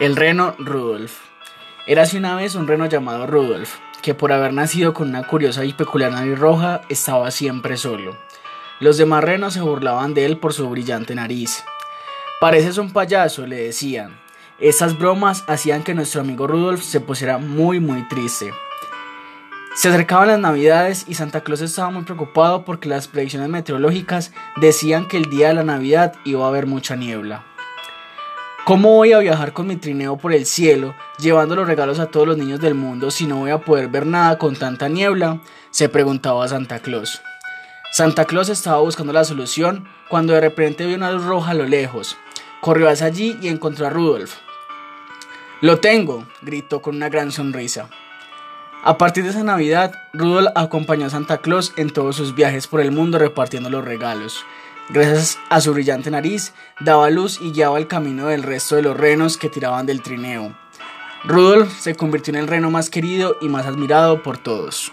El reno Rudolf. Era así una vez un reno llamado Rudolf, que por haber nacido con una curiosa y peculiar nariz roja, estaba siempre solo. Los demás renos se burlaban de él por su brillante nariz. Pareces un payaso, le decían. Estas bromas hacían que nuestro amigo Rudolf se pusiera muy muy triste. Se acercaban las navidades y Santa Claus estaba muy preocupado porque las predicciones meteorológicas decían que el día de la Navidad iba a haber mucha niebla. ¿Cómo voy a viajar con mi trineo por el cielo, llevando los regalos a todos los niños del mundo si no voy a poder ver nada con tanta niebla? se preguntaba Santa Claus. Santa Claus estaba buscando la solución cuando de repente vio una luz roja a lo lejos. Corrió hacia allí y encontró a Rudolf. Lo tengo, gritó con una gran sonrisa. A partir de esa Navidad, Rudolf acompañó a Santa Claus en todos sus viajes por el mundo repartiendo los regalos. Gracias a su brillante nariz, daba luz y guiaba el camino del resto de los renos que tiraban del trineo. Rudolf se convirtió en el reno más querido y más admirado por todos.